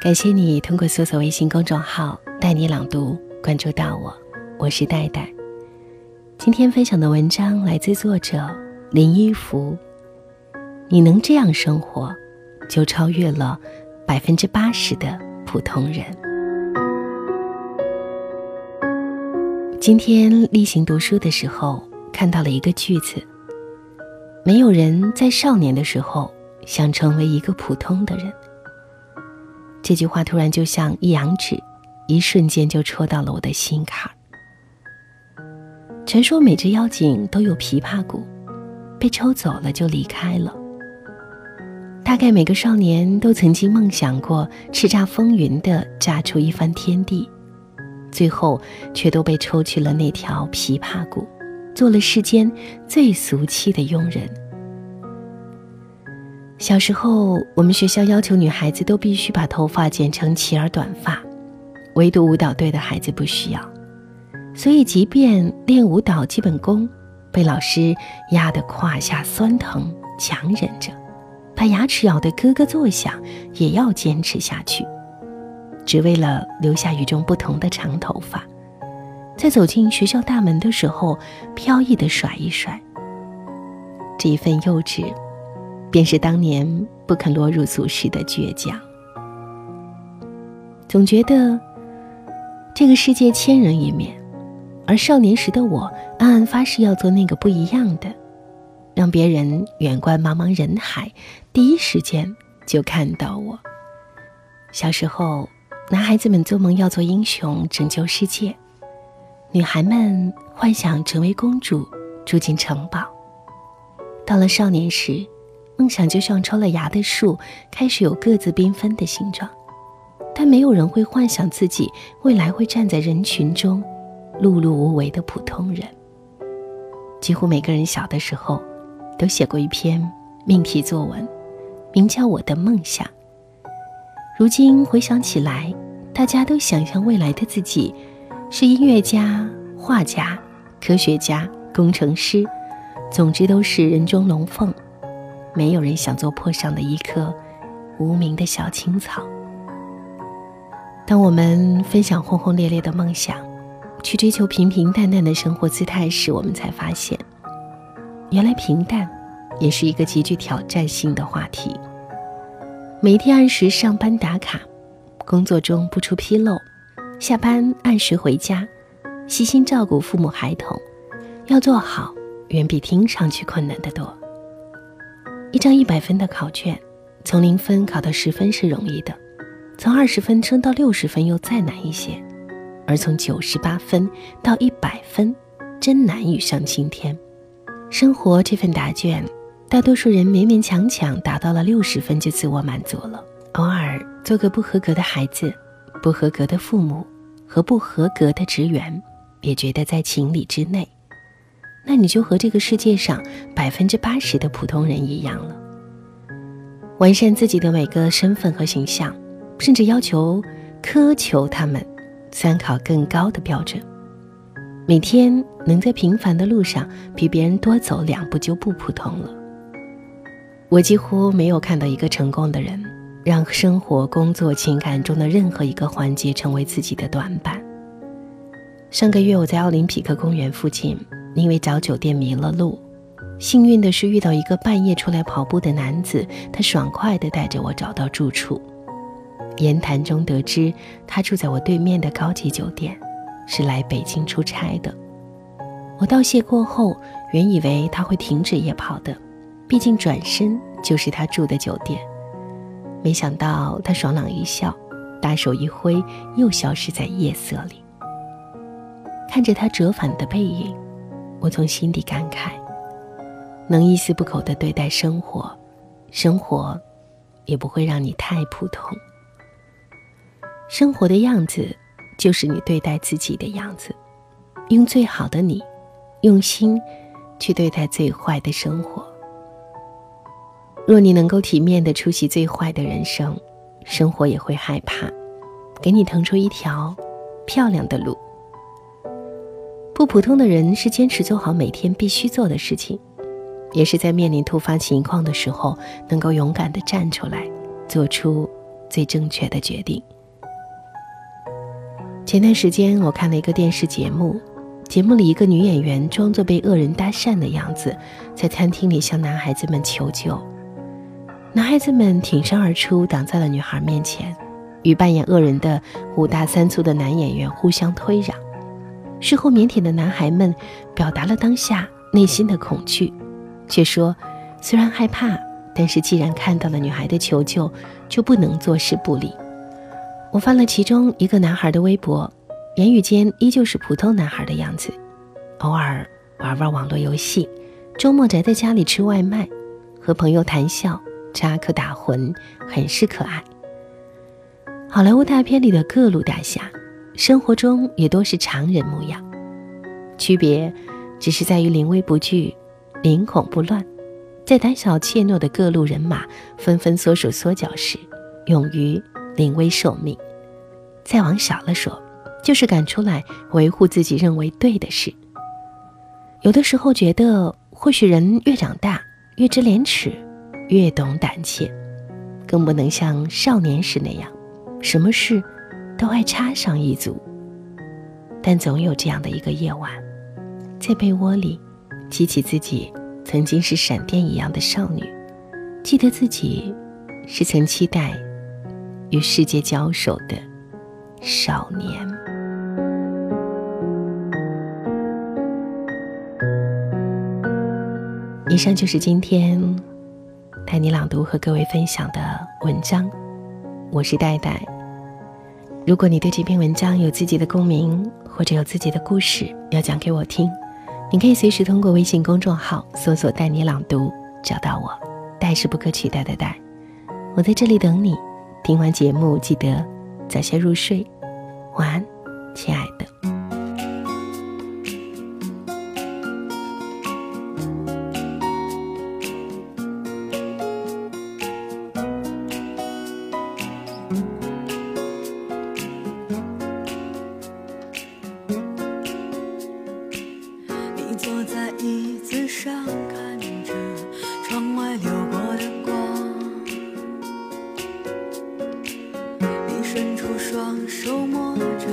感谢你通过搜索微信公众号“带你朗读”关注到我，我是戴戴。今天分享的文章来自作者林一福。你能这样生活，就超越了百分之八十的普通人。今天例行读书的时候，看到了一个句子：没有人在少年的时候想成为一个普通的人。这句话突然就像一阳指，一瞬间就戳到了我的心坎儿。传说每只妖精都有琵琶骨，被抽走了就离开了。大概每个少年都曾经梦想过叱咤风云的炸出一番天地，最后却都被抽去了那条琵琶骨，做了世间最俗气的佣人。小时候，我们学校要求女孩子都必须把头发剪成齐耳短发，唯独舞蹈队的孩子不需要。所以，即便练舞蹈基本功，被老师压得胯下酸疼，强忍着，把牙齿咬得咯咯作响，也要坚持下去，只为了留下与众不同的长头发，在走进学校大门的时候，飘逸地甩一甩。这一份幼稚。便是当年不肯落入俗世的倔强。总觉得这个世界千人一面，而少年时的我暗暗发誓要做那个不一样的，让别人远观茫茫人海，第一时间就看到我。小时候，男孩子们做梦要做英雄，拯救世界；女孩们幻想成为公主，住进城堡。到了少年时，梦想就像抽了芽的树，开始有各自缤纷的形状，但没有人会幻想自己未来会站在人群中，碌碌无为的普通人。几乎每个人小的时候，都写过一篇命题作文，名叫《我的梦想》。如今回想起来，大家都想象未来的自己是音乐家、画家、科学家、工程师，总之都是人中龙凤。没有人想做坡上的一棵无名的小青草。当我们分享轰轰烈烈的梦想，去追求平平淡淡的生活姿态时，我们才发现，原来平淡也是一个极具挑战性的话题。每天按时上班打卡，工作中不出纰漏，下班按时回家，细心照顾父母孩童，要做好，远比听上去困难得多。一张一百分的考卷，从零分考到十分是容易的，从二十分升到六十分又再难一些，而从九十八分到一百分，真难于上青天。生活这份答卷，大多数人勉勉强强达到了六十分就自我满足了，偶尔做个不合格的孩子、不合格的父母和不合格的职员，也觉得在情理之内。那你就和这个世界上百分之八十的普通人一样了。完善自己的每个身份和形象，甚至要求苛求他们参考更高的标准。每天能在平凡的路上比别人多走两步就不普通了。我几乎没有看到一个成功的人，让生活、工作、情感中的任何一个环节成为自己的短板。上个月我在奥林匹克公园附近。因为找酒店迷了路，幸运的是遇到一个半夜出来跑步的男子，他爽快地带着我找到住处。言谈中得知他住在我对面的高级酒店，是来北京出差的。我道谢过后，原以为他会停止夜跑的，毕竟转身就是他住的酒店。没想到他爽朗一笑，大手一挥，又消失在夜色里。看着他折返的背影。我从心底感慨：能一丝不苟地对待生活，生活也不会让你太普通。生活的样子，就是你对待自己的样子。用最好的你，用心去对待最坏的生活。若你能够体面地出席最坏的人生，生活也会害怕，给你腾出一条漂亮的路。不普通的人是坚持做好每天必须做的事情，也是在面临突发情况的时候能够勇敢地站出来，做出最正确的决定。前段时间我看了一个电视节目，节目里一个女演员装作被恶人搭讪的样子，在餐厅里向男孩子们求救。男孩子们挺身而出，挡在了女孩面前，与扮演恶人的五大三粗的男演员互相推攘。事后腼腆的男孩们表达了当下内心的恐惧，却说虽然害怕，但是既然看到了女孩的求救，就不能坐视不理。我翻了其中一个男孩的微博，言语间依旧是普通男孩的样子，偶尔玩玩网络游戏，周末宅在家里吃外卖，和朋友谈笑。扎克打诨，很是可爱。好莱坞大片里的各路大侠，生活中也都是常人模样，区别只是在于临危不惧，临恐不乱。在胆小怯懦的各路人马纷纷缩手缩脚时，勇于临危受命。再往小了说，就是敢出来维护自己认为对的事。有的时候觉得，或许人越长大，越知廉耻。越懂胆怯，更不能像少年时那样，什么事都爱插上一组。但总有这样的一个夜晚，在被窝里记起自己曾经是闪电一样的少女，记得自己是曾期待与世界交手的少年。以上就是今天。带你朗读和各位分享的文章，我是戴戴。如果你对这篇文章有自己的共鸣，或者有自己的故事要讲给我听，你可以随时通过微信公众号搜索“带你朗读”找到我。带是不可取代的带，我在这里等你。听完节目记得早些入睡，晚安，亲爱的。坐在椅子上，看着窗外流过的光，你伸出双手摸着，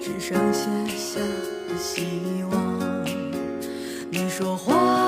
只剩写下的希望。你说话。